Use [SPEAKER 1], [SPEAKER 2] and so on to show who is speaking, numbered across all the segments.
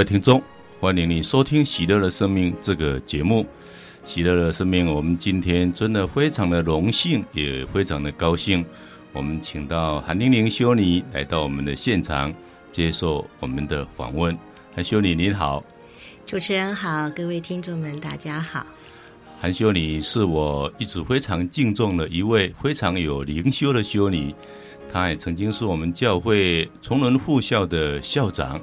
[SPEAKER 1] 各位听众，欢迎你收听《喜乐的生命》这个节目。喜乐的生命，我们今天真的非常的荣幸，也非常的高兴，我们请到韩玲玲修女来到我们的现场，接受我们的访问。韩修女您好，
[SPEAKER 2] 主持人好，各位听众们大家好。
[SPEAKER 1] 韩修女是我一直非常敬重的一位非常有灵修的修女，她也曾经是我们教会崇仁副校的校长。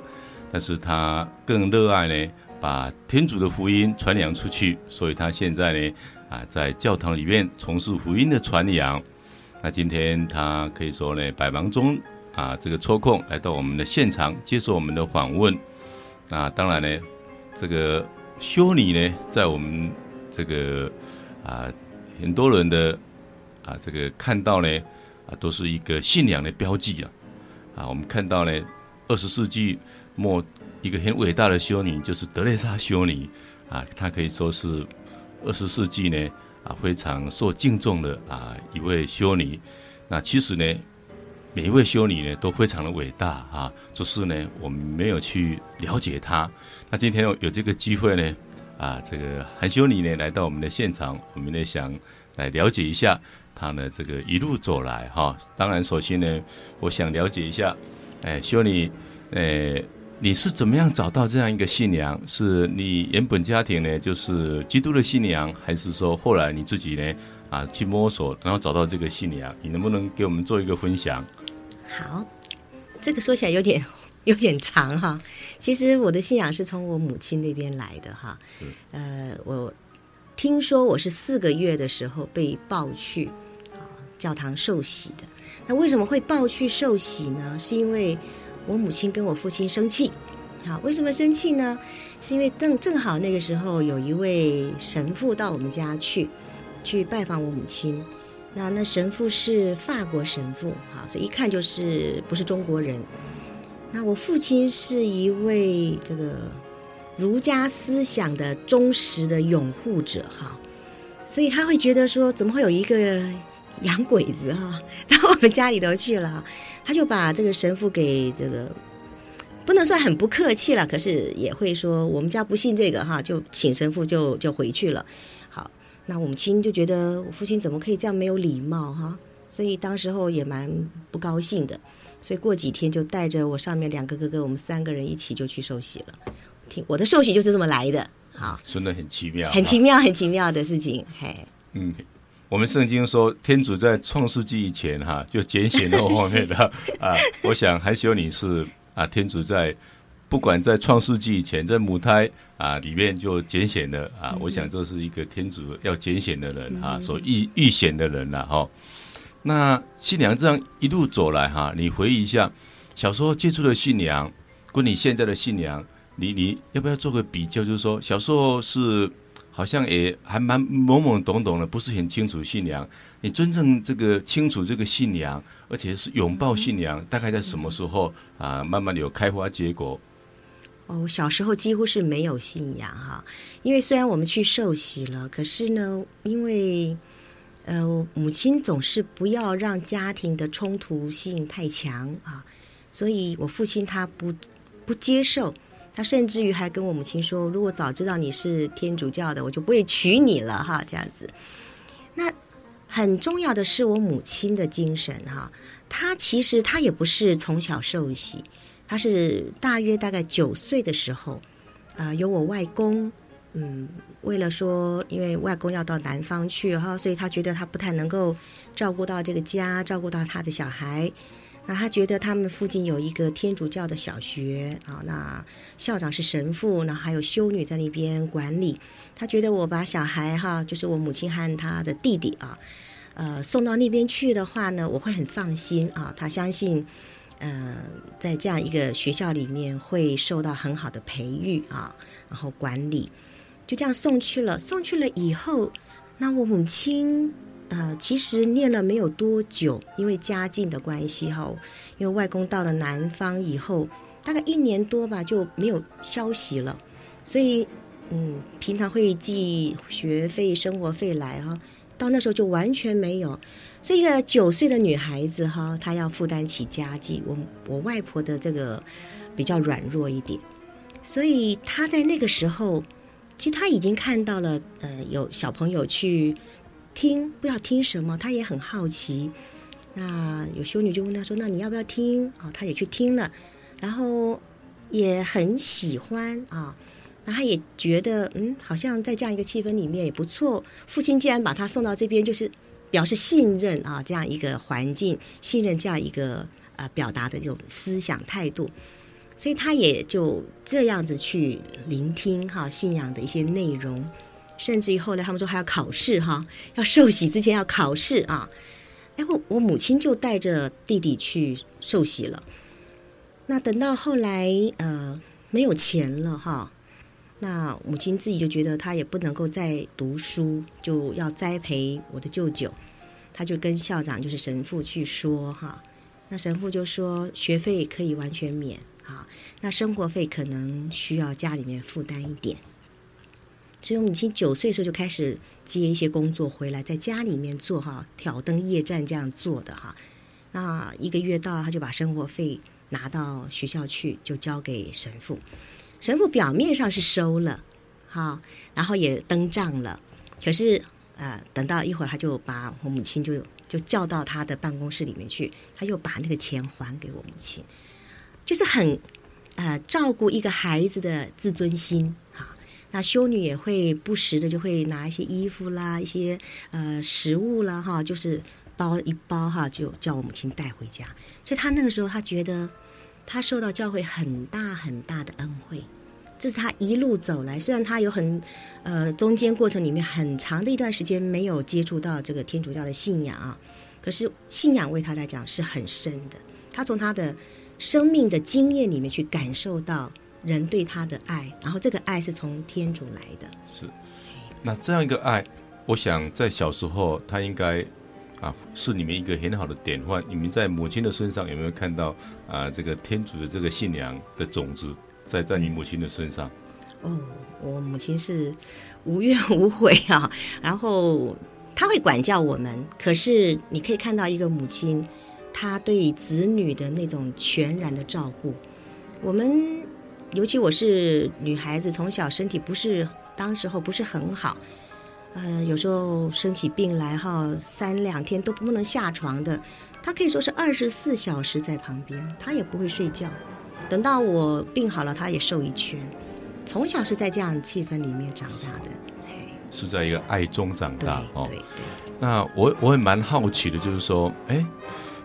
[SPEAKER 1] 但是他更热爱呢，把天主的福音传扬出去，所以他现在呢，啊，在教堂里面从事福音的传扬。那今天他可以说呢，百忙中啊，这个抽空来到我们的现场接受我们的访问。那当然呢，这个修女呢，在我们这个啊很多人的啊这个看到呢，啊都是一个信仰的标记啊。啊，我们看到呢，二十世纪。莫一个很伟大的修女就是德蕾莎修女啊，她可以说是二十世纪呢啊非常受敬重的啊一位修女。那其实呢，每一位修女呢都非常的伟大啊，只是呢我们没有去了解她。那今天有这个机会呢啊，这个韩修女呢来到我们的现场，我们呢想来了解一下她呢这个一路走来哈、当然，首先呢，我想了解一下，哎，修女，哎。你是怎么样找到这样一个信仰？是你原本家庭呢，就是基督的信仰，还是说后来你自己呢，啊，去摸索，然后找到这个信仰？你能不能给我们做一个分享？
[SPEAKER 2] 好，这个说起来有点有点长哈。其实我的信仰是从我母亲那边来的哈。呃，我听说我是四个月的时候被抱去啊教堂受洗的。那为什么会抱去受洗呢？是因为。我母亲跟我父亲生气，好，为什么生气呢？是因为正正好那个时候有一位神父到我们家去，去拜访我母亲。那那神父是法国神父，好，所以一看就是不是中国人。那我父亲是一位这个儒家思想的忠实的拥护者，哈，所以他会觉得说，怎么会有一个洋鬼子哈到我们家里头去了？他就把这个神父给这个不能算很不客气了，可是也会说我们家不信这个哈，就请神父就就回去了。好，那我母亲就觉得我父亲怎么可以这样没有礼貌哈，所以当时候也蛮不高兴的。所以过几天就带着我上面两个哥哥，我们三个人一起就去受洗了。听我的受洗就是这么来的。好，
[SPEAKER 1] 真的很奇妙，
[SPEAKER 2] 很奇妙，很奇妙的事情。嘿，
[SPEAKER 1] 嗯。我们圣经说，天主在创世纪以前哈、啊，就拣选了后面的 啊。我想韩修你是啊，天主在不管在创世纪以前，在母胎啊里面就拣选了啊。我想这是一个天主要拣选的人哈、啊，所预预选的人了、啊、哈。那新娘这样一路走来哈、啊，你回忆一下小时候接触的新娘，跟你现在的新娘，你你要不要做个比较？就是说小时候是。好像也还蛮懵懵懂懂的，不是很清楚信仰。你真正这个清楚这个信仰，而且是拥抱信仰，大概在什么时候啊？慢慢的有开花结果。
[SPEAKER 2] 哦，小时候几乎是没有信仰哈，因为虽然我们去受洗了，可是呢，因为呃母亲总是不要让家庭的冲突性太强啊，所以我父亲他不不接受。他甚至于还跟我母亲说：“如果早知道你是天主教的，我就不会娶你了。”哈，这样子。那很重要的是我母亲的精神哈，她其实她也不是从小受洗，她是大约大概九岁的时候，啊、呃，有我外公，嗯，为了说，因为外公要到南方去哈，所以他觉得他不太能够照顾到这个家，照顾到他的小孩。那他觉得他们附近有一个天主教的小学啊，那校长是神父，那还有修女在那边管理。他觉得我把小孩哈，就是我母亲和他的弟弟啊，呃，送到那边去的话呢，我会很放心啊。他相信，呃，在这样一个学校里面会受到很好的培育啊，然后管理，就这样送去了。送去了以后，那我母亲。呃，其实念了没有多久，因为家境的关系哈，因为外公到了南方以后，大概一年多吧，就没有消息了，所以嗯，平常会寄学费、生活费来哈，到那时候就完全没有，所以一个九岁的女孩子哈，她要负担起家计，我我外婆的这个比较软弱一点，所以她在那个时候，其实她已经看到了，呃，有小朋友去听，不知道听什么，他也很好奇。那有修女就问他说：“那你要不要听？”啊、哦，他也去听了，然后也很喜欢啊。那、他也觉得，嗯，好像在这样一个气氛里面也不错。父亲既然把他送到这边，就是表示信任啊，这样一个环境，信任这样一个呃表达的这种思想态度，所以他也就这样子去聆听哈、信仰的一些内容，甚至于后来他们说还要考试哈、要受洗之前要考试啊。哎，我我母亲就带着弟弟去受洗了。那等到后来，呃，没有钱了哈，那母亲自己就觉得她也不能够再读书，就要栽培我的舅舅。他就跟校长，就是神父去说哈。那神父就说学费可以完全免啊，那生活费可能需要家里面负担一点。所以我母亲九岁的时候就开始接一些工作回来，在家里面做哈，挑灯夜战这样做的哈。那一个月到，他就把生活费拿到学校去，就交给神父。神父表面上是收了，哈，然后也登账了。可是呃，等到一会儿，他就把我母亲就就叫到他的办公室里面去，他又把那个钱还给我母亲，就是很呃照顾一个孩子的自尊心。那修女也会不时的就会拿一些衣服啦，一些呃食物啦，哈，就是包一包哈，就叫我母亲带回家。所以她那个时候，她觉得她受到教会很大很大的恩惠。这是她一路走来，虽然她有很呃中间过程里面很长的一段时间没有接触到这个天主教的信仰啊，可是信仰为她来讲是很深的。她从她的生命的经验里面去感受到。人对他的爱，然后这个爱是从天主来的。
[SPEAKER 1] 是，那这样一个爱，我想在小时候他应该啊是你们一个很好的典范。你们在母亲的身上有没有看到啊这个天主的这个信仰的种子在在你母亲的身上？
[SPEAKER 2] 哦，我母亲是无怨无悔啊，然后她会管教我们，可是你可以看到一个母亲，她对子女的那种全然的照顾，我们。尤其我是女孩子，从小身体不是当时候不是很好，呃，有时候生起病来哈，三两天都不能下床的。她可以说是二十四小时在旁边，她也不会睡觉。等到我病好了，她也瘦一圈。从小是在这样气氛里面长大的，
[SPEAKER 1] 是在一个爱中长大哦。
[SPEAKER 2] 对。
[SPEAKER 1] 那我我也蛮好奇的，就是说，哎，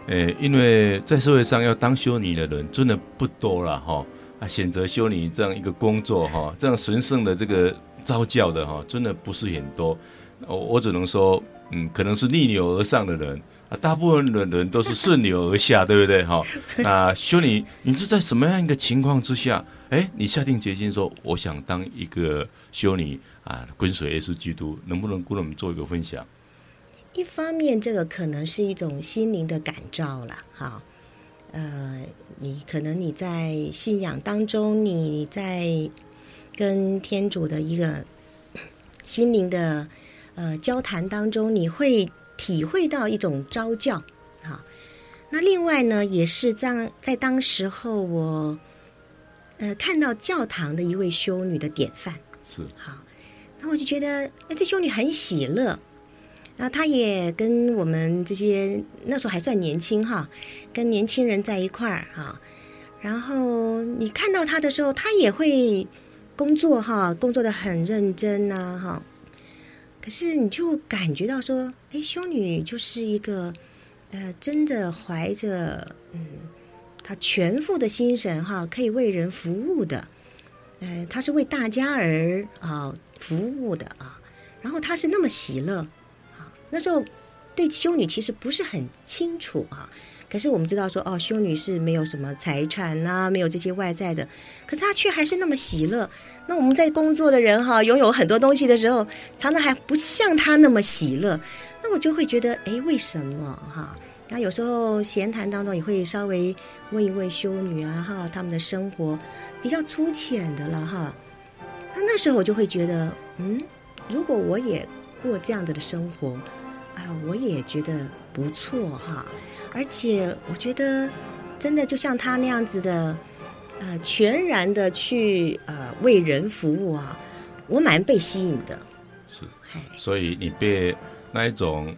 [SPEAKER 1] 诶，因为在社会上要当修女的人真的不多了哈。啊，选择修女这样一个工作哈，这样神圣的这个召教的哈，真的不是很多。我我只能说，嗯，可能是逆流而上的人啊，大部分的人都是顺流而下，对不对哈？那修女，你是在什么样一个情况之下，哎，你下定决心说，我想当一个修女啊，跟随耶稣基督，能不能跟我们做一个分享？
[SPEAKER 2] 一方面，这个可能是一种心灵的感召了，哈。呃，你可能你在信仰当中，你在跟天主的一个心灵的呃交谈当中，你会体会到一种召教啊。那另外呢，也是在在当时候我呃看到教堂的一位修女的典范
[SPEAKER 1] 是
[SPEAKER 2] 好，那我就觉得哎，这修女很喜乐。那他也跟我们这些那时候还算年轻哈，跟年轻人在一块儿哈。然后你看到他的时候，他也会工作哈，工作的很认真呐哈。可是你就感觉到说，哎，修女就是一个呃，真的怀着嗯，她全副的心神哈，可以为人服务的。呃，她是为大家而啊服务的啊。然后她是那么喜乐。那时候对修女其实不是很清楚啊，可是我们知道说哦，修女是没有什么财产啊，没有这些外在的，可是她却还是那么喜乐。那我们在工作的人哈，拥有很多东西的时候，常常还不像她那么喜乐。那我就会觉得，哎，为什么哈？那有时候闲谈当中也会稍微问一问修女啊哈，他们的生活比较粗浅的了哈。那那时候我就会觉得，嗯，如果我也过这样子的生活。啊，我也觉得不错哈，而且我觉得真的就像他那样子的，呃全然的去呃为人服务啊，我蛮被吸引的。
[SPEAKER 1] 是，所以你被那一种，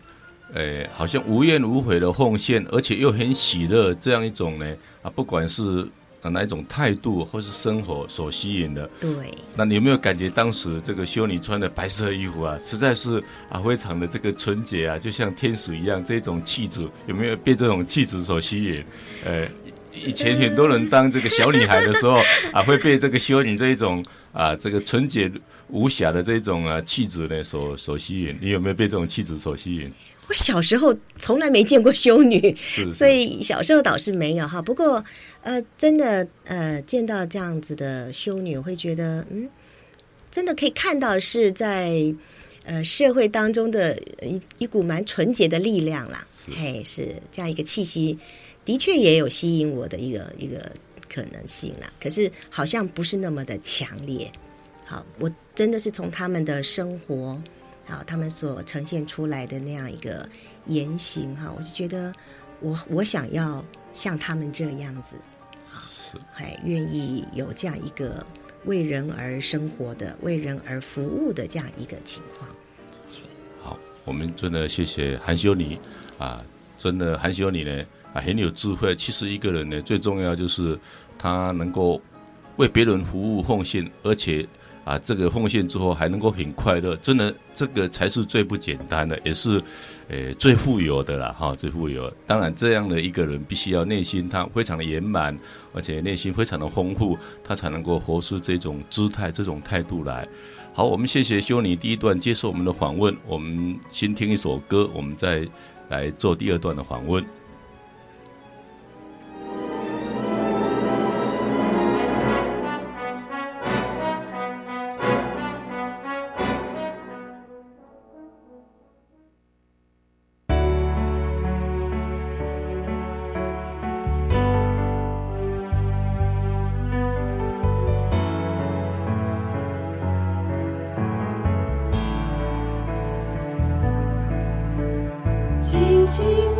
[SPEAKER 1] 呃，好像无怨无悔的奉献，而且又很喜乐这样一种呢啊，不管是。哪一种态度或是生活所吸引的？
[SPEAKER 2] 对。
[SPEAKER 1] 那你有没有感觉当时这个修女穿的白色衣服啊，实在是啊非常的这个纯洁啊，就像天使一样，这种气质有没有被这种气质所吸引？呃，以前很多人当这个小女孩的时候啊，会被这个修女这一种啊这个纯洁无瑕的这种啊气质呢所所吸引。你有没有被这种气质所吸引？
[SPEAKER 2] 我小时候从来没见过修女，所以小时候倒是没有哈。不过，呃，真的呃，见到这样子的修女，我会觉得，嗯，真的可以看到是在呃社会当中的一一股蛮纯洁的力量啦。嘿，是这样一个气息，的确也有吸引我的一个一个可能性啦。可是好像不是那么的强烈。好，我真的是从他们的生活。好，他们所呈现出来的那样一个言行哈，我就觉得我我想要像他们这样子，
[SPEAKER 1] 是
[SPEAKER 2] 还愿意有这样一个为人而生活的、为人而服务的这样一个情况。
[SPEAKER 1] 好，我们真的谢谢韩修女啊，真的韩修女呢啊很有智慧。其实一个人呢最重要就是他能够为别人服务奉献，而且。啊，这个奉献之后还能够很快乐，真的，这个才是最不简单的，也是，呃，最富有的了哈，最富有。当然，这样的一个人必须要内心他非常的圆满，而且内心非常的丰富，他才能够活出这种姿态、这种态度来。好，我们谢谢修女第一段接受我们的访问，我们先听一首歌，我们再来做第二段的访问。静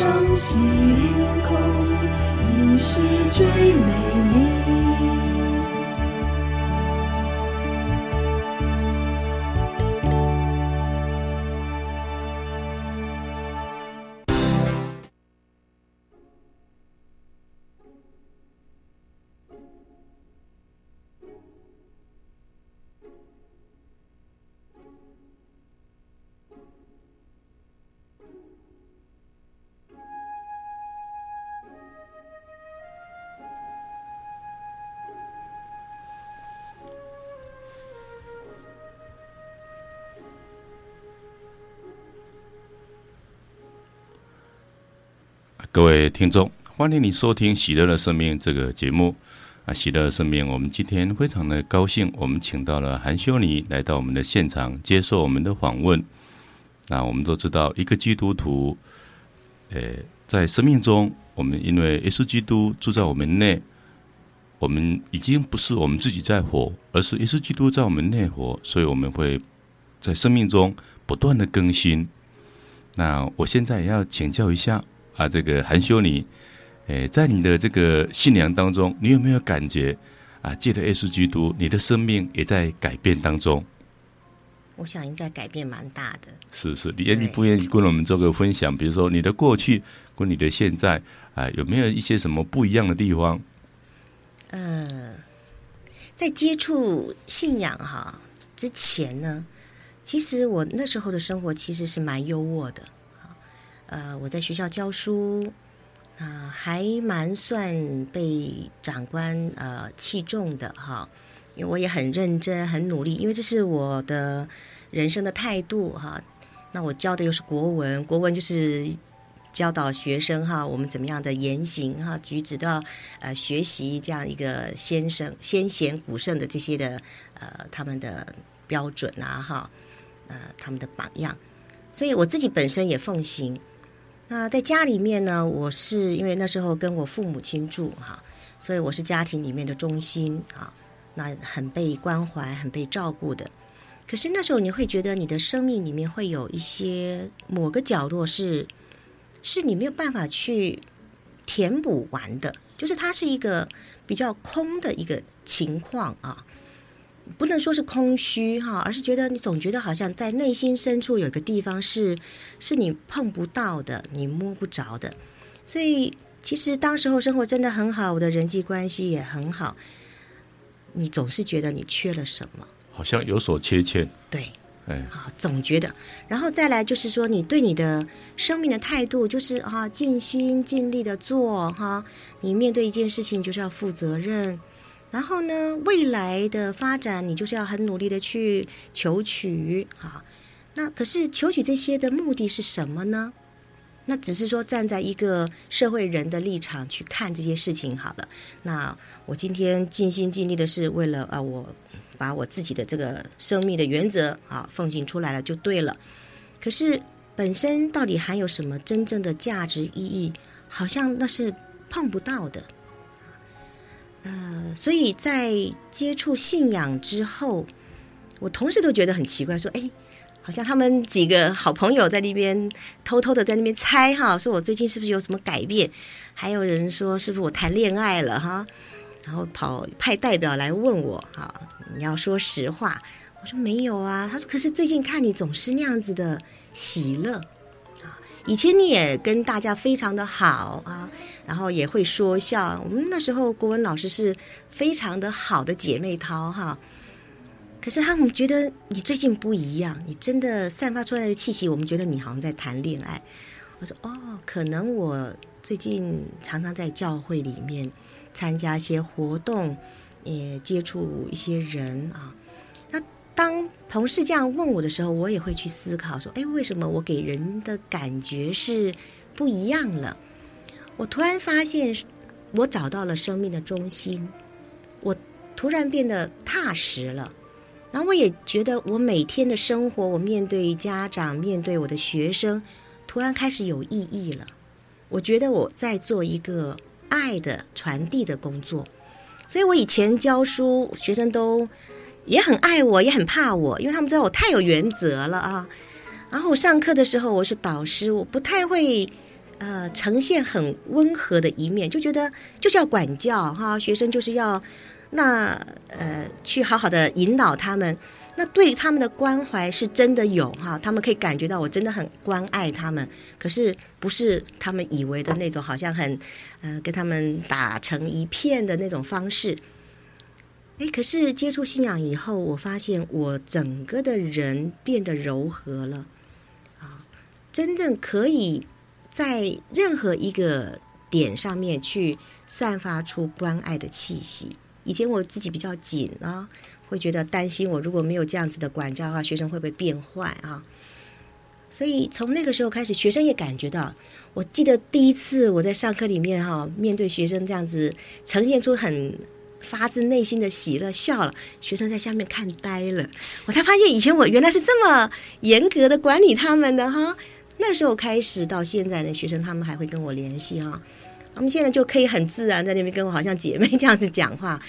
[SPEAKER 1] 上星空你是最美丽。各位听众，欢迎你收听《喜乐的生命》这个节目啊！喜乐的生命，我们今天非常的高兴，我们请到了韩修尼来到我们的现场，接受我们的访问。那我们都知道，一个基督徒，诶，在生命中，我们因为耶稣基督住在我们内，我们已经不是我们自己在活，而是耶稣基督在我们内活，所以我们会在生命中不断的更新。那我现在也要请教一下。啊，这个韩修女，诶，在你的这个信仰当中，你有没有感觉啊？借着耶稣基督，你的生命也在改变当中。
[SPEAKER 2] 我想应该改变蛮大的。
[SPEAKER 1] 是是，你愿意不愿意跟我们做个分享？比如说你的过去跟你的现在啊，有没有一些什么不一样的地方？
[SPEAKER 2] 嗯、呃，在接触信仰哈之前呢，其实我那时候的生活其实是蛮优渥的。呃，我在学校教书，啊、还蛮算被长官呃器重的哈，因为我也很认真、很努力，因为这是我的人生的态度哈。那我教的又是国文，国文就是教导学生哈，我们怎么样的言行哈、举止都要呃学习这样一个先生先贤古圣的这些的呃他们的标准啊哈，呃他们的榜样，所以我自己本身也奉行。那在家里面呢，我是因为那时候跟我父母亲住哈，所以我是家庭里面的中心啊，那很被关怀、很被照顾的。可是那时候你会觉得你的生命里面会有一些某个角落是，是你没有办法去填补完的，就是它是一个比较空的一个情况啊。不能说是空虚哈，而是觉得你总觉得好像在内心深处有一个地方是是你碰不到的，你摸不着的。所以其实当时候生活真的很好，我的人际关系也很好。你总是觉得你缺了什么，
[SPEAKER 1] 好像有所缺欠。
[SPEAKER 2] 对，哎，好，总觉得。然后再来就是说，你对你的生命的态度就是啊，尽心尽力的做哈。你面对一件事情就是要负责任。然后呢，未来的发展你就是要很努力的去求取啊。那可是求取这些的目的是什么呢？那只是说站在一个社会人的立场去看这些事情好了。那我今天尽心尽力的是为了啊，我把我自己的这个生命的原则啊奉献出来了就对了。可是本身到底含有什么真正的价值意义？好像那是碰不到的。呃，所以在接触信仰之后，我同事都觉得很奇怪，说：“哎，好像他们几个好朋友在那边偷偷的在那边猜哈，说我最近是不是有什么改变？还有人说是不是我谈恋爱了哈？然后跑派代表来问我哈，你要说实话。我说没有啊。他说可是最近看你总是那样子的喜乐。”以前你也跟大家非常的好啊，然后也会说笑。我们那时候国文老师是非常的好的姐妹淘哈。可是他们觉得你最近不一样，你真的散发出来的气息，我们觉得你好像在谈恋爱。我说哦，可能我最近常常在教会里面参加一些活动，也接触一些人啊。当同事这样问我的时候，我也会去思考说，哎，为什么我给人的感觉是不一样了？我突然发现，我找到了生命的中心，我突然变得踏实了。然后我也觉得，我每天的生活，我面对家长，面对我的学生，突然开始有意义了。我觉得我在做一个爱的传递的工作，所以我以前教书，学生都也很爱我，也很怕我，因为他们知道我太有原则了啊。然后我上课的时候，我是导师，我不太会呃呈现很温和的一面，就觉得就是要管教哈，学生就是要。那呃，去好好的引导他们，那对他们的关怀是真的有哈，他们可以感觉到我真的很关爱他们，可是不是他们以为的那种，好像很呃跟他们打成一片的那种方式。哎，可是接触信仰以后，我发现我整个的人变得柔和了啊，真正可以在任何一个点上面去散发出关爱的气息。以前我自己比较紧啊，会觉得担心我如果没有这样子的管教的话，学生会不会变坏啊？所以从那个时候开始，学生也感觉到。我记得第一次我在上课里面哈，面对学生这样子呈现出很发自内心的喜乐，笑了，学生在下面看呆了。我才发现以前我原来是这么严格的管理他们的哈。那时候开始到现在的学生，他们还会跟我联系哈。我们现在就可以很自然在那边跟我好像姐妹这样子讲话，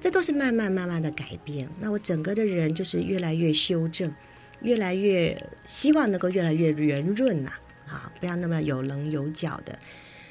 [SPEAKER 2] 这都是慢慢慢慢的改变。那我整个的人就是越来越修正，越来越希望能够越来越圆润呐，啊，不要那么有棱有角的。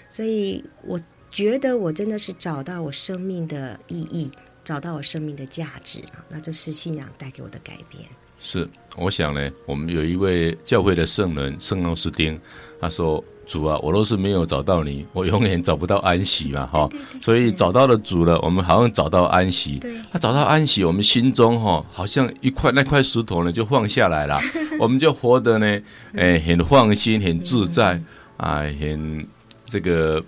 [SPEAKER 2] 所以我觉得我真的是找到我生命的意义，找到我生命的价值啊。那这是信仰带给我的改变。
[SPEAKER 1] 是，我想呢，我们有一位教会的圣人圣奥斯丁，他说。主啊，我若是没有找到你，我永远找不到安息嘛，哈。所以找到了主了，我们好像找到安息。他找到安息，我们心中哈，好像一块那块石头呢就放下来了，我们就活得呢，哎，很放心，很自在啊，很这个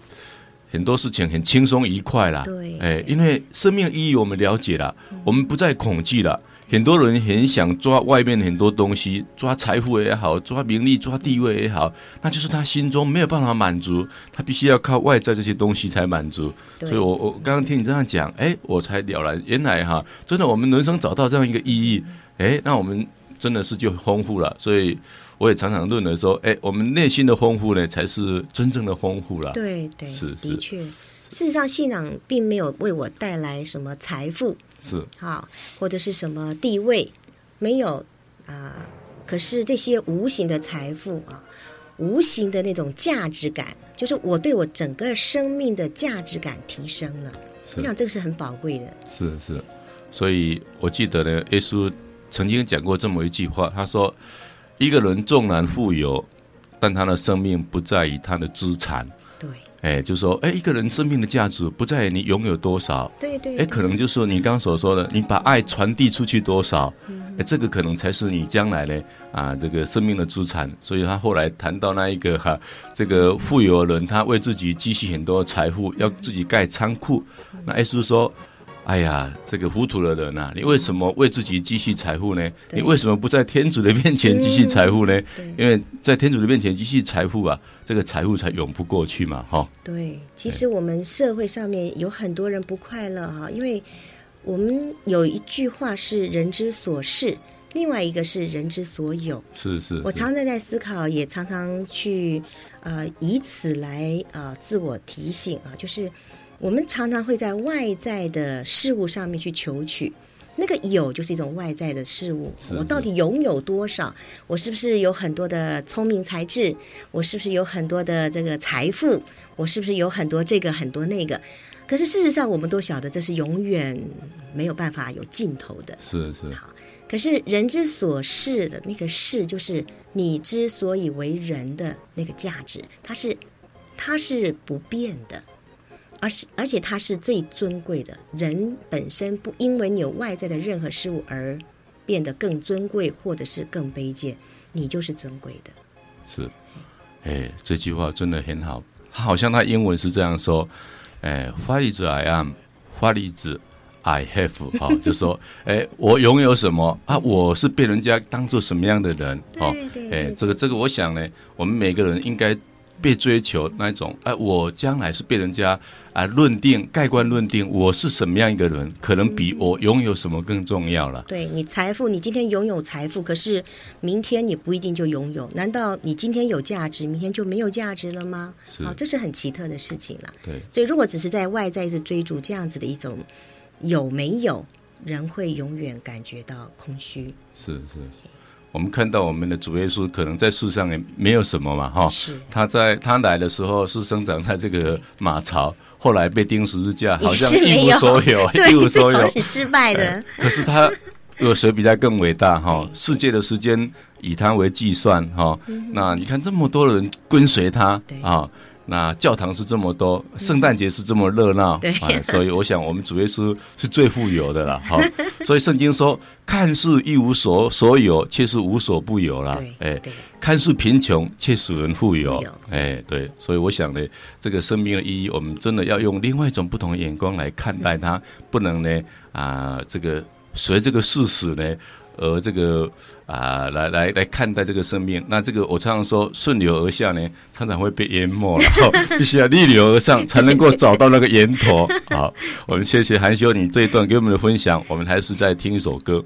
[SPEAKER 1] 很多事情很轻松愉快啦。对，哎，因为生命意义我们了解了，我们不再恐惧了。很多人很想抓外面很多东西，抓财富也好，抓名利、抓地位也好，那就是他心中没有办法满足，他必须要靠外在这些东西才满足。所以我我刚刚听你这样讲，哎，我才了然，原来哈，真的我们人生找到这样一个意义，哎，那我们真的是就丰富了。所以我也常常论的说，哎，我们内心的丰富呢，才是真正的丰富了。
[SPEAKER 2] 对对，
[SPEAKER 1] 是是，
[SPEAKER 2] 的确，事实上信仰并没有为我带来什么财富。
[SPEAKER 1] 是
[SPEAKER 2] 好，或者是什么地位，没有啊、呃。可是这些无形的财富啊，无形的那种价值感，就是我对我整个生命的价值感提升了。我想这个是很宝贵的。
[SPEAKER 1] 是是，所以我记得呢，耶稣曾经讲过这么一句话，他说：“一个人纵然富有，但他的生命不在于他的资产。”对哎，就是说，哎，一个人生命的价值不在于你拥有多少，
[SPEAKER 2] 对对，
[SPEAKER 1] 哎，可能就是说你刚刚所说的，你把爱传递出去多少，哎，这个可能才是你将来呢啊，这个生命的资产。所以他后来谈到那一个哈，这个富有的人，他为自己积蓄很多财富，要自己盖仓库，那耶稣说。哎呀，这个糊涂的人呐、啊，你为什么为自己积蓄财富呢？你为什么不在天主的面前积蓄财富呢？因为在天主的面前积蓄财富啊，这个财富才永不过去嘛，哈。
[SPEAKER 2] 对，其实我们社会上面有很多人不快乐哈，因为我们有一句话是“人之所是”，另外一个是“人之所有”。
[SPEAKER 1] 是是，是。
[SPEAKER 2] 我常常在思考，也常常去呃以此来啊、呃、自我提醒啊，就是。我们常常会在外在的事物上面去求取，那个有就是一种外在的事物。我到底拥有多少？我是不是有很多的聪明才智？我是不是有很多的这个财富？我是不是有很多这个很多那个？可是事实上，我们都晓得这是永远没有办法有尽头的。
[SPEAKER 1] 是是。
[SPEAKER 2] 好，可是人之所是的那个是，就是你之所以为人的那个价值，它是它是不变的。而是，而且它是最尊贵的。人本身不因为你有外在的任何事物而变得更尊贵，或者是更卑贱，你就是尊贵的。
[SPEAKER 3] 是，哎，这句话真的很好。他好像他英文是这样说：“哎，What is I am？What is I have？” 哈、哦，就说：“哎，我拥有什么啊？我是被人家当做什么样的人？”哦，哎，这个这个，我想呢，我们每个人应该。被追求那一种，哎、啊，我将来是被人家啊论定、盖棺论定，我是什么样一个人，可能比我拥有什么更重要了。
[SPEAKER 2] 对你财富，你今天拥有财富，可是明天你不一定就拥有。难道你今天有价值，明天就没有价值了吗？好，这是很奇特的事情了。
[SPEAKER 3] 对，
[SPEAKER 2] 所以如果只是在外在是追逐这样子的一种有没有，人会永远感觉到空虚。
[SPEAKER 3] 是是。我们看到我们的主耶稣可能在世上也没有什么嘛，哈，他在他来的时候是生长在这个马槽，后来被钉十字架，好像一无所有，一无所有，
[SPEAKER 2] 很失败的。
[SPEAKER 3] 可是他有谁比他更伟大？哈，世界的时间以他为计算，哈，那你看这么多人跟随他，啊。那教堂是这么多，圣诞节是这么热闹，对、嗯，所以我想我们主耶稣是最富有的了，哈。所以圣经说，看似一无所所有，却是无所不有了，哎，看似贫穷，却使人富有，哎，对。所以我想呢，这个生命的意义，我们真的要用另外一种不同的眼光来看待它，嗯、不能呢啊、呃，这个随这个事实呢。而这个啊，来来来看待这个生命，那这个我常常说顺流而下呢，常常会被淹没了，必须要逆流而上，才能够找到那个源头。好，我们谢谢韩修你这一段给我们的分享，我们还是在听一首歌。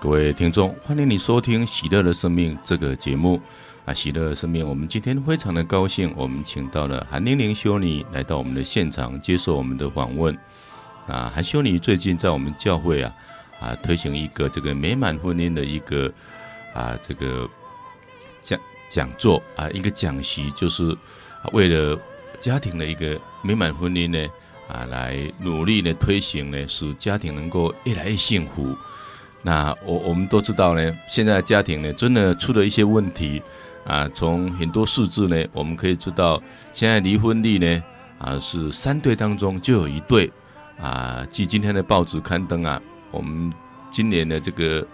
[SPEAKER 1] 各位听众，欢迎你收听《喜乐的生命》这个节目。啊，喜乐的生命，我们今天非常的高兴，我们请到了韩玲玲修女来到我们的现场，接受我们的访问。啊，韩修女最近在我们教会啊啊推行一个这个美满婚姻的一个啊这个讲讲座啊一个讲习，就是为了家庭的一个美满婚姻呢啊来努力的推行呢，使家庭能够越来越幸福。那我我们都知道呢，现在家庭呢真的出了一些问题。啊，从很多数字呢，我们可以知道，现在离婚率呢，啊是三对当中就有一对，啊，据今天的报纸刊登啊，我们今年的这个，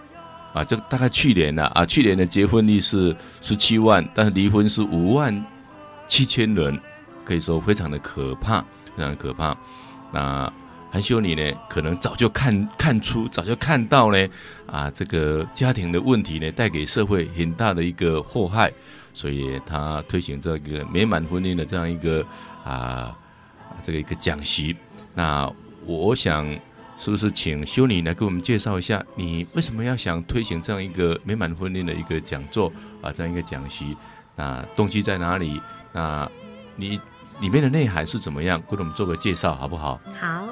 [SPEAKER 1] 啊，这大概去年呢，啊，去年的结婚率是十七万，但是离婚是五万七千人，可以说非常的可怕，非常的可怕。那韩修女呢，可能早就看看出，早就看到呢，啊，这个家庭的问题呢，带给社会很大的一个祸害，所以他推行这个美满婚姻的这样一个啊，这个一个讲习。那我想，是不是请修女来给我们介绍一下，你为什么要想推行这样一个美满婚姻的一个讲座啊，这样一个讲习？那动机在哪里？那你里面的内涵是怎么样？给我们做个介绍，好不好？
[SPEAKER 2] 好。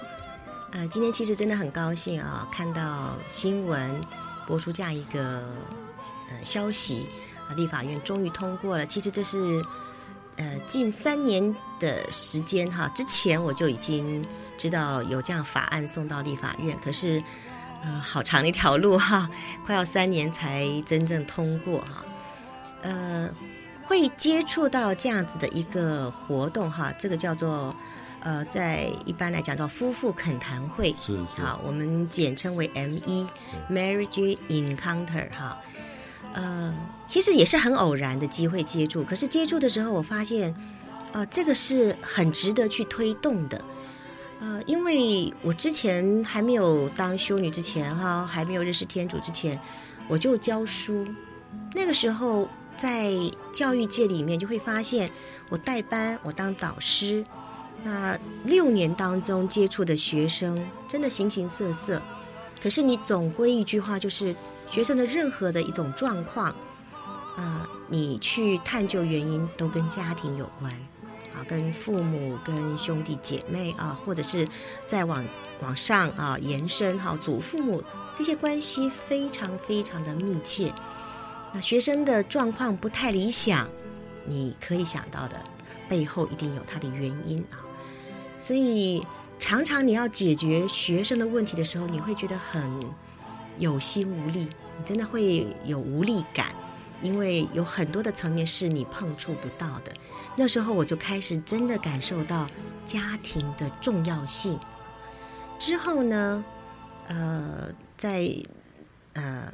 [SPEAKER 2] 呃，今天其实真的很高兴啊，看到新闻播出这样一个呃消息啊，立法院终于通过了。其实这是呃近三年的时间哈，之前我就已经知道有这样法案送到立法院，可是呃好长的一条路哈，快要三年才真正通过哈。呃，会接触到这样子的一个活动哈，这个叫做。呃，在一般来讲叫夫妇恳谈会，
[SPEAKER 1] 是是，
[SPEAKER 2] 好，我们简称为 M.E.，Marriage Encounter 哈。呃，其实也是很偶然的机会接触，可是接触的时候，我发现，呃，这个是很值得去推动的。呃，因为我之前还没有当修女之前哈，还没有认识天主之前，我就教书。那个时候在教育界里面，就会发现我带班，我当导师。那六年当中接触的学生真的形形色色，可是你总归一句话就是，学生的任何的一种状况，啊、呃，你去探究原因都跟家庭有关，啊，跟父母、跟兄弟姐妹啊，或者是再往往上啊延伸哈，祖父母这些关系非常非常的密切。那学生的状况不太理想，你可以想到的背后一定有他的原因啊。所以，常常你要解决学生的问题的时候，你会觉得很有心无力，你真的会有无力感，因为有很多的层面是你碰触不到的。那时候我就开始真的感受到家庭的重要性。之后呢，呃，在呃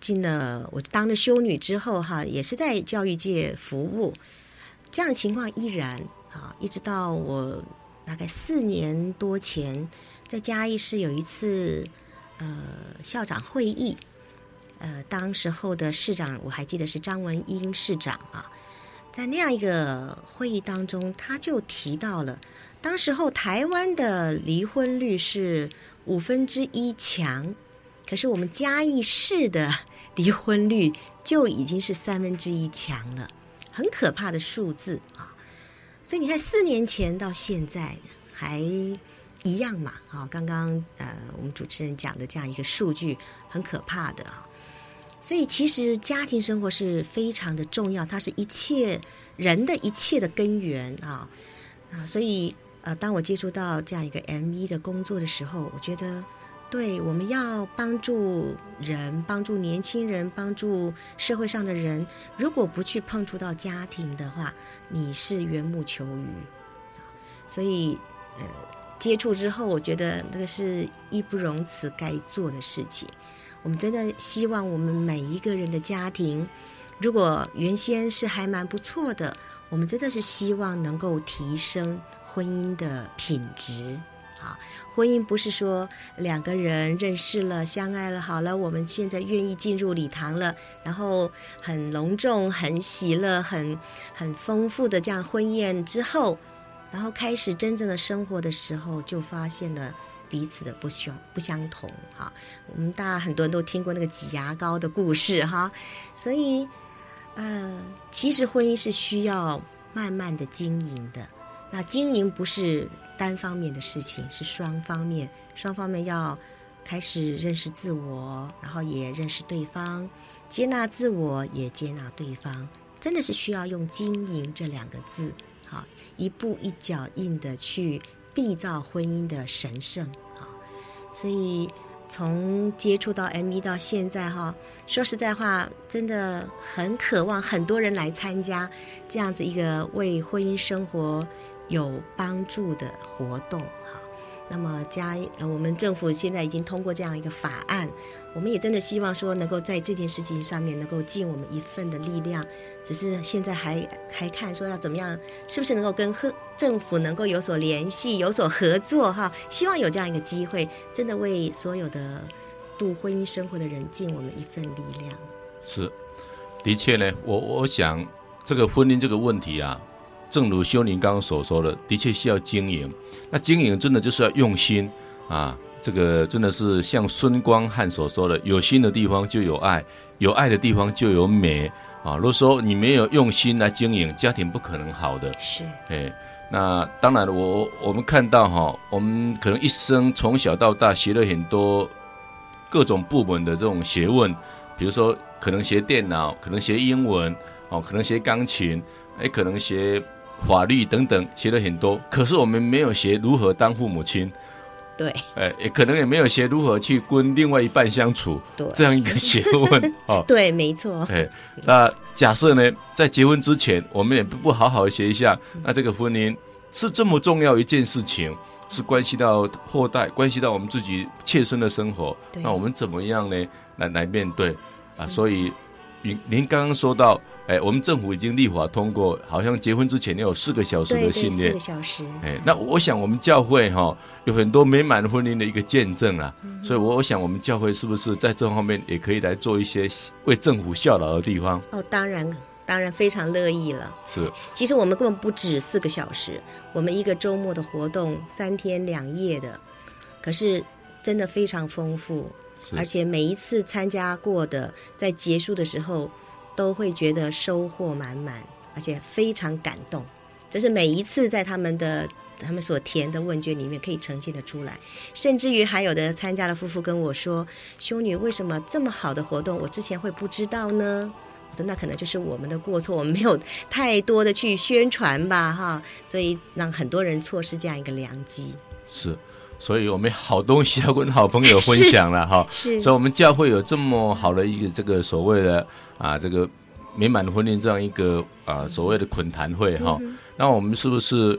[SPEAKER 2] 进了我当了修女之后，哈，也是在教育界服务，这样的情况依然啊，一直到我。大概四年多前，在嘉义市有一次呃校长会议，呃，当时候的市长我还记得是张文英市长啊，在那样一个会议当中，他就提到了，当时候台湾的离婚率是五分之一强，可是我们嘉义市的离婚率就已经是三分之一强了，很可怕的数字啊。所以你看，四年前到现在还一样嘛？啊，刚刚呃，我们主持人讲的这样一个数据很可怕的啊。所以其实家庭生活是非常的重要，它是一切人的一切的根源啊啊！所以呃，当我接触到这样一个 M.E. 的工作的时候，我觉得。对，我们要帮助人，帮助年轻人，帮助社会上的人。如果不去碰触到家庭的话，你是缘木求鱼。所以，呃，接触之后，我觉得那个是义不容辞该做的事情。我们真的希望我们每一个人的家庭，如果原先是还蛮不错的，我们真的是希望能够提升婚姻的品质。婚姻不是说两个人认识了、相爱了，好了，我们现在愿意进入礼堂了，然后很隆重、很喜乐、很很丰富的这样婚宴之后，然后开始真正的生活的时候，就发现了彼此的不相不相同。哈，我们大家很多人都听过那个挤牙膏的故事，哈，所以，呃，其实婚姻是需要慢慢的经营的。那经营不是单方面的事情，是双方面，双方面要开始认识自我，然后也认识对方，接纳自我，也接纳对方，真的是需要用“经营”这两个字，好，一步一脚印的去缔造婚姻的神圣，好，所以。从接触到 M 一到现在哈，说实在话，真的很渴望很多人来参加这样子一个为婚姻生活有帮助的活动哈。那么加我们政府现在已经通过这样一个法案，我们也真的希望说能够在这件事情上面能够尽我们一份的力量。只是现在还还看说要怎么样，是不是能够跟和政府能够有所联系、有所合作哈？希望有这样一个机会，真的为所有的度婚姻生活的人尽我们一份力量。
[SPEAKER 1] 是，的确呢，我我想这个婚姻这个问题啊。正如修宁刚刚所说的，的确需要经营。那经营真的就是要用心啊！这个真的是像孙光汉所说的：“有心的地方就有爱，有爱的地方就有美啊！”如果说你没有用心来经营，家庭不可能好的。
[SPEAKER 2] 是，
[SPEAKER 1] 哎，那当然了，我我们看到哈，我们可能一生从小到大学了很多各种部门的这种学问，比如说可能学电脑，可能学英文，哦，可能学钢琴，哎，可能学。法律等等学了很多，可是我们没有学如何当父母亲，
[SPEAKER 2] 对，
[SPEAKER 1] 哎，也可能也没有学如何去跟另外一半相处，
[SPEAKER 2] 对，
[SPEAKER 1] 这样一个学问，哦，
[SPEAKER 2] 对，没错，
[SPEAKER 1] 哎，那假设呢，在结婚之前，我们也不不好好学一下，那这个婚姻是这么重要一件事情，是关系到后代，关系到我们自己切身的生活，那我们怎么样呢？来来面对。啊？所以，您您刚刚说到。哎，我们政府已经立法通过，好像结婚之前要有四个小时的训练。
[SPEAKER 2] 四个小时。
[SPEAKER 1] 哎，那我想我们教会哈、哦、有很多美满婚姻的一个见证啊，嗯、所以我想我们教会是不是在这方面也可以来做一些为政府效劳的地方？
[SPEAKER 2] 哦，当然，当然非常乐意了。
[SPEAKER 1] 是，
[SPEAKER 2] 其实我们根本不止四个小时，我们一个周末的活动三天两夜的，可是真的非常丰富，而且每一次参加过的，在结束的时候。都会觉得收获满满，而且非常感动。这是每一次在他们的他们所填的问卷里面可以呈现的出来。甚至于还有的参加的夫妇跟我说：“修女，为什么这么好的活动，我之前会不知道呢？”我说：“那可能就是我们的过错，我们没有太多的去宣传吧，哈，所以让很多人错失这样一个良机。”
[SPEAKER 1] 是，所以我们好东西要跟好朋友分享了哈。是，所以我们教会有这么好的一个这个所谓的。啊，这个美满婚姻这样一个啊所谓的捆坛会哈，嗯、那我们是不是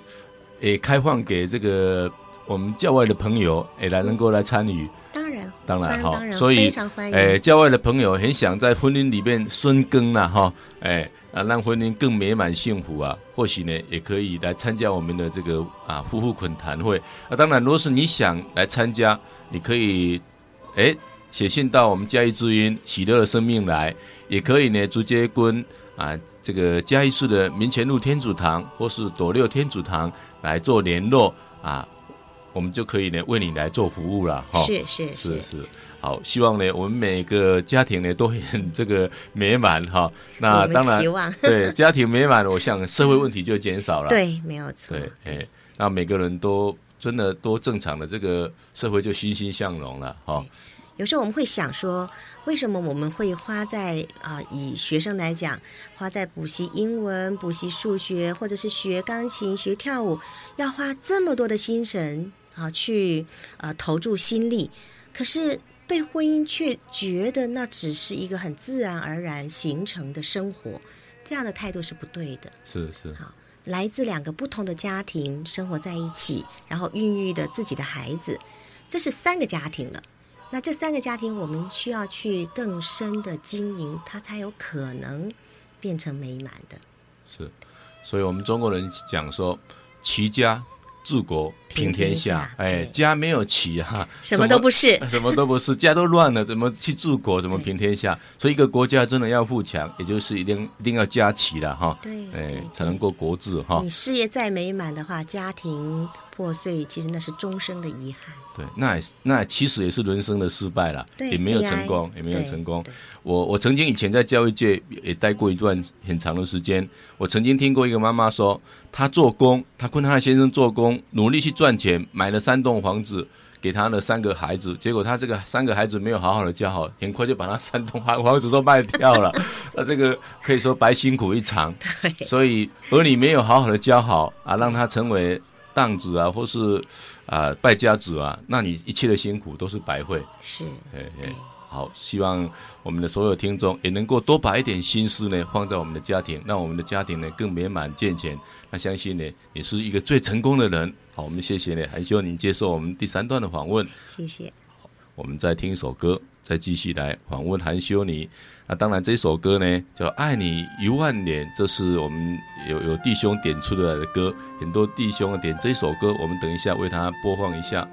[SPEAKER 1] 也开放给这个我们教外的朋友也来能够来参与？
[SPEAKER 2] 当然，
[SPEAKER 1] 当然哈，所以。哎，教外的朋友很想在婚姻里面深耕呐哈，哎啊让婚姻更美满幸福啊，或许呢也可以来参加我们的这个啊夫妇捆坛会。那、啊、当然，如果是你想来参加，你可以哎写信到我们嘉义之音喜乐的生命来。也可以呢，直接跟啊这个嘉义市的民权路天主堂或是斗六天主堂来做联络啊，我们就可以呢为你来做服务了哈。
[SPEAKER 2] 是是
[SPEAKER 1] 是是，好，希望呢我们每个家庭呢都很这个美满哈。那当然，对家庭美满，我想社会问题就减少了。
[SPEAKER 2] 对，没有错。
[SPEAKER 1] 对，哎，那每个人都真的都正常的，这个社会就欣欣向荣了哈。
[SPEAKER 2] 有时候我们会想说，为什么我们会花在啊、呃？以学生来讲，花在补习英文、补习数学，或者是学钢琴、学跳舞，要花这么多的心神啊，去啊、呃、投注心力。可是对婚姻却觉得那只是一个很自然而然形成的生活，这样的态度是不对的。
[SPEAKER 1] 是是。好，
[SPEAKER 2] 来自两个不同的家庭生活在一起，然后孕育的自己的孩子，这是三个家庭了。那这三个家庭，我们需要去更深的经营，它才有可能变成美满的。
[SPEAKER 1] 是，所以我们中国人讲说，齐家。治国平天下，天下哎，家没有齐哈，
[SPEAKER 2] 什么都不是，
[SPEAKER 1] 什么都不是，家都乱了，怎么去治国？怎么平天下？所以一个国家真的要富强，也就是一定一定要家齐了哈，
[SPEAKER 2] 对，
[SPEAKER 1] 哎，才能够国治哈。
[SPEAKER 2] 你事业再美满的话，家庭破碎，其实那是终生的遗憾。
[SPEAKER 1] 对，那也那其实也是人生的失败了，也没有成功，也没有成功。我我曾经以前在教育界也待过一段很长的时间，我曾经听过一个妈妈说，她做工，她跟她的先生做工，努力去赚钱，买了三栋房子给她的三个孩子，结果她这个三个孩子没有好好的教好，很快就把那三栋房 房子都卖掉了，那这个可以说白辛苦一场。对，所以儿女没有好好的教好啊，让他成为。荡子啊，或是啊败家子啊，那你一切的辛苦都是白费。
[SPEAKER 2] 是，
[SPEAKER 1] 哎哎，好，希望我们的所有听众也能够多把一点心思呢放在我们的家庭，让我们的家庭呢更美满健全。那相信呢，你是一个最成功的人。好，我们谢谢呢，还希望您接受我们第三段的访问。
[SPEAKER 2] 谢谢。
[SPEAKER 1] 好，我们再听一首歌，再继续来访问韩修尼。那当然，这首歌呢叫《爱你一万年》，这是我们有有弟兄点出来的歌，很多弟兄点这首歌，我们等一下为他播放一下。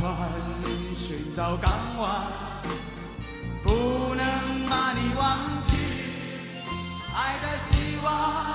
[SPEAKER 4] 船寻找港湾不能把你忘记爱的希望。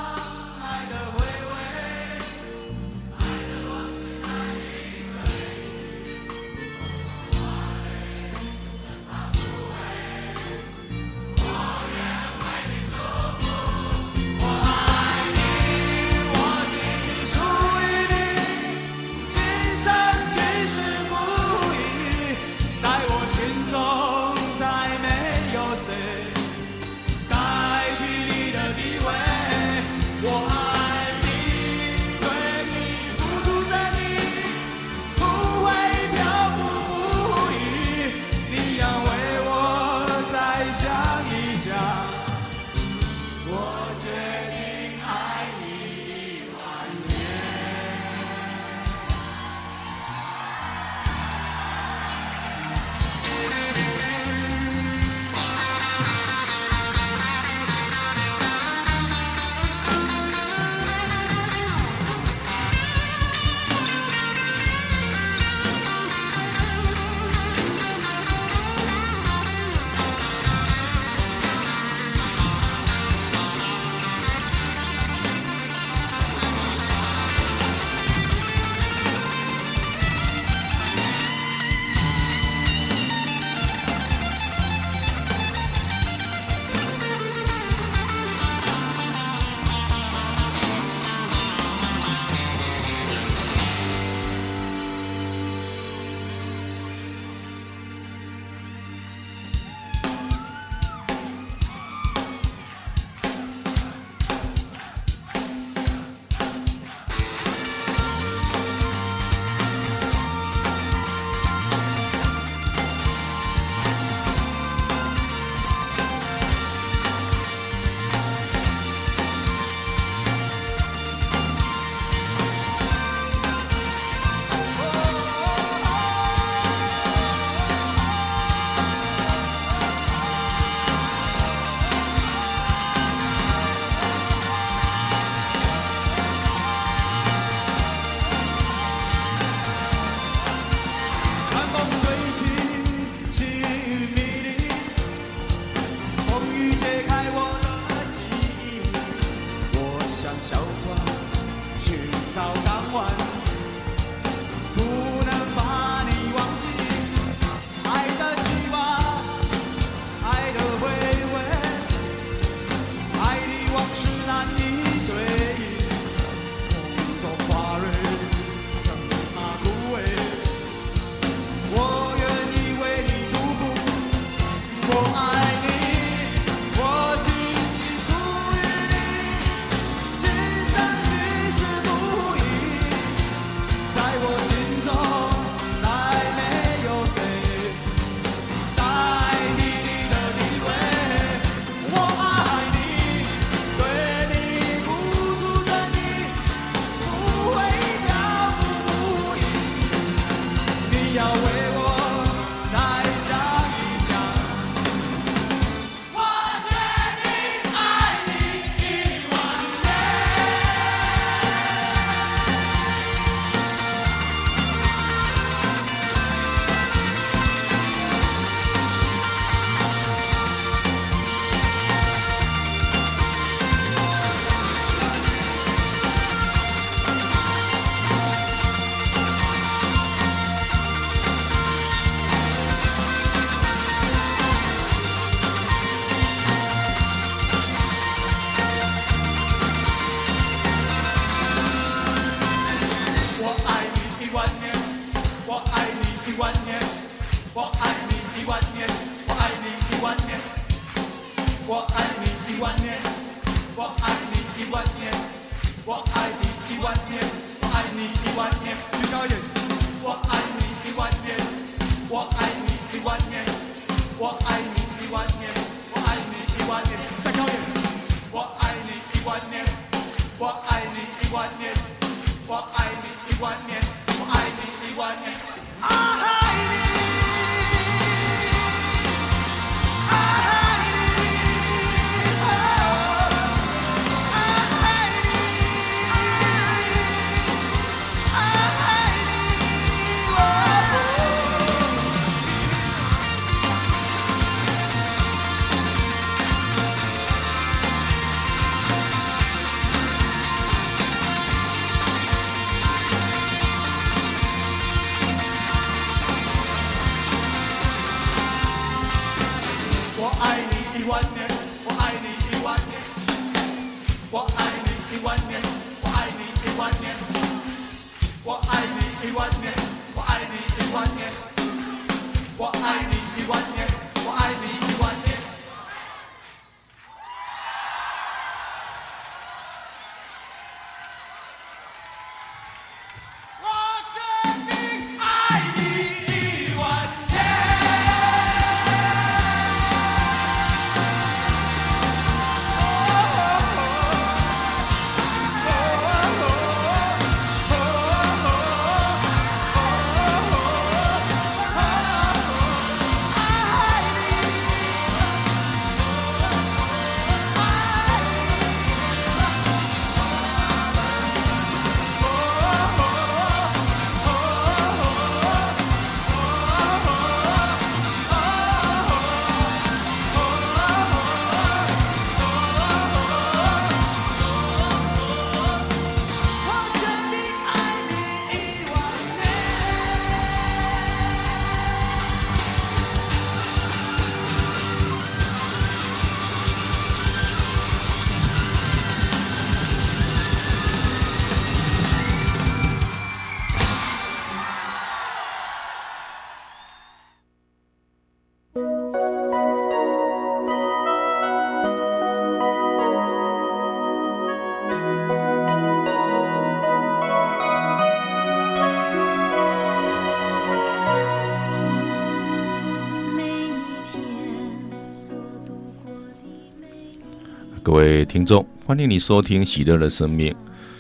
[SPEAKER 1] 各位听众，欢迎你收听《喜乐的生命》。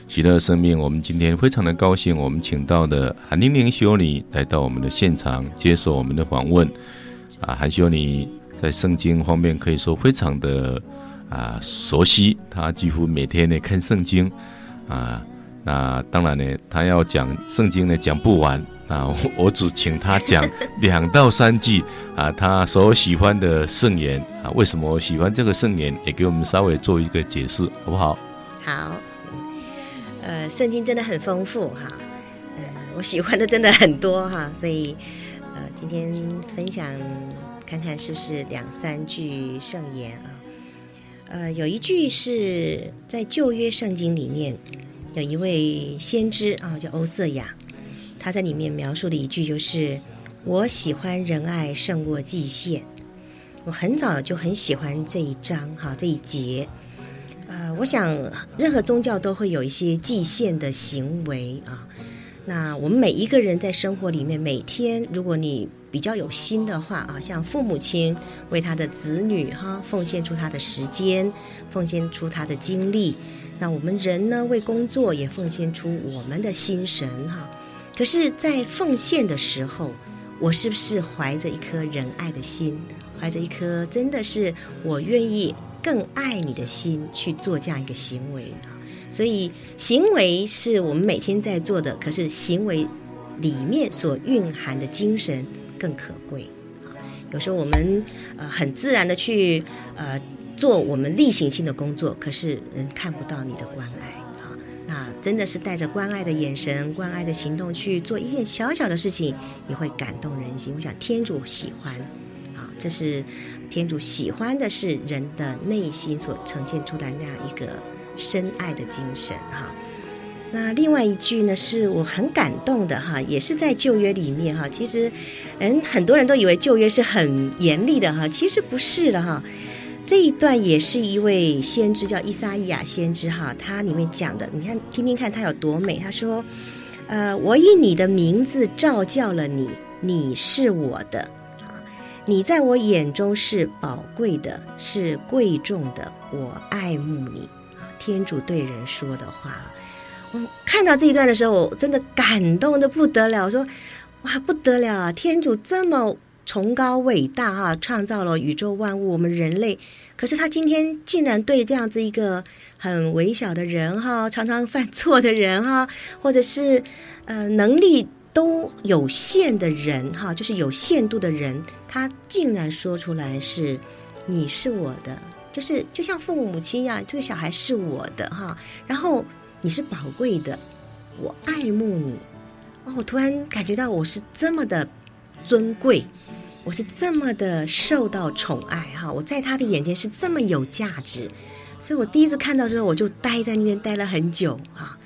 [SPEAKER 1] 喜乐的生命，我们今天非常的高兴，我们请到的韩玲玲修女来到我们的现场接受我们的访问。啊，韩修女在圣经方面可以说非常的啊熟悉，她几乎每天呢看圣经啊。那当然呢，他要讲圣经呢，讲不完。那 我只请他讲 两到三句啊，他所喜欢的圣言啊，为什么喜欢这个圣言，也给我们稍微做一个解释，好不好？
[SPEAKER 2] 好，呃，圣经真的很丰富哈，呃，我喜欢的真的很多哈，所以呃，今天分享看看是不是两三句圣言啊？呃，有一句是在旧约圣经里面，有一位先知啊，叫欧瑟亚，他在里面描述的一句就是：“我喜欢仁爱胜过祭献。”我很早就很喜欢这一章哈，这一节。呃，我想任何宗教都会有一些祭献的行为啊。那我们每一个人在生活里面，每天如果你比较有心的话啊，像父母亲为他的子女哈奉献出他的时间，奉献出他的精力。那我们人呢，为工作也奉献出我们的心神哈。可是，在奉献的时候，我是不是怀着一颗仁爱的心，怀着一颗真的是我愿意。更爱你的心去做这样一个行为啊，所以行为是我们每天在做的，可是行为里面所蕴含的精神更可贵啊。有时候我们呃很自然的去呃做我们例行性的工作，可是人看不到你的关爱啊。那真的是带着关爱的眼神、关爱的行动去做一件小小的事情，也会感动人心。我想天主喜欢啊，这是。天主喜欢的是人的内心所呈现出来那样一个深爱的精神哈。那另外一句呢，是我很感动的哈，也是在旧约里面哈。其实，人很多人都以为旧约是很严厉的哈，其实不是的哈。这一段也是一位先知叫依撒伊亚先知哈，他里面讲的，你看听听看他有多美。他说：“呃，我以你的名字召叫了你，你是我的。”你在我眼中是宝贵的，是贵重的，我爱慕你啊！天主对人说的话，我看到这一段的时候，我真的感动得不得了。我说，哇，不得了啊！天主这么崇高伟大啊，创造了宇宙万物，我们人类，可是他今天竟然对这样子一个很微小的人哈，常常犯错的人哈，或者是呃能力。都有限的人哈，就是有限度的人，他竟然说出来是“你是我的”，就是就像父母亲一样，这个小孩是我的哈。然后你是宝贵的，我爱慕你。哦，我突然感觉到我是这么的尊贵，我是这么的受到宠爱哈。我在他的眼前是这么有价值，所以我第一次看到之后，我就待在那边待了很久哈。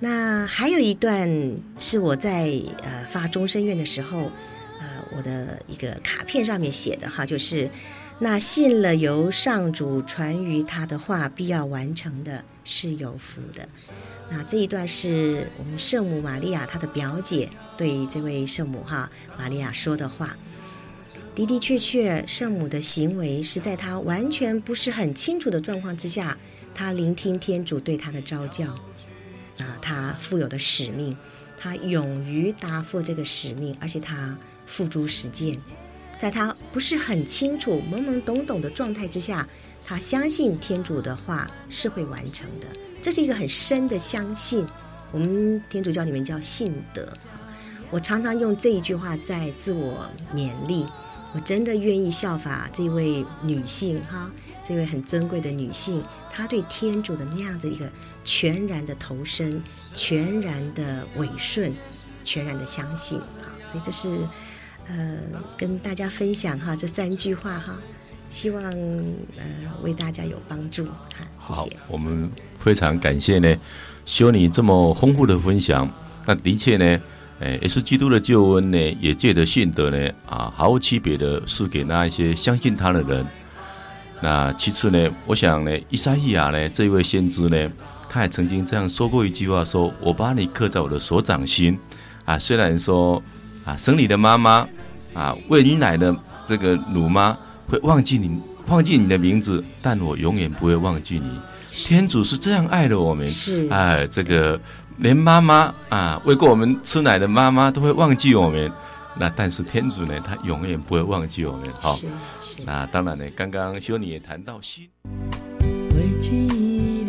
[SPEAKER 2] 那还有一段是我在呃发终身愿的时候，呃我的一个卡片上面写的哈，就是那信了由上主传于他的话必要完成的是有福的。那这一段是我们圣母玛利亚她的表姐对这位圣母哈玛利亚说的话。的的确确，圣母的行为是在她完全不是很清楚的状况之下，她聆听天主对她的召叫。啊，他负有的使命，他勇于答复这个使命，而且他付诸实践，在他不是很清楚、懵懵懂懂的状态之下，他相信天主的话是会完成的，这是一个很深的相信。我们天主教里面叫信德。我常常用这一句话在自我勉励，我真的愿意效法这位女性哈。这位很尊贵的女性，她对天主的那样子一个全然的投身、全然的委顺、全然的相信啊！所以这是呃跟大家分享哈这三句话哈，希望呃为大家有帮助哈。谢谢。
[SPEAKER 1] 好，我们非常感谢呢，修女这么丰富的分享。那的确呢，诶，也是基督的救恩呢，也借着信德呢啊，毫无区别的赐给那一些相信他的人。那其次呢，我想呢，伊撒意亚呢这一位先知呢，他也曾经这样说过一句话说：“说我把你刻在我的手掌心。”啊，虽然说啊，生你的妈妈啊，喂你奶的这个乳妈会忘记你，忘记你的名字，但我永远不会忘记你。天主是这样爱的我们，是哎，这个连妈妈啊，喂过我们吃奶的妈妈都会忘记我们。那但是天主呢，他永远不会忘记我们。好，那当然呢，刚刚修女也谈到心。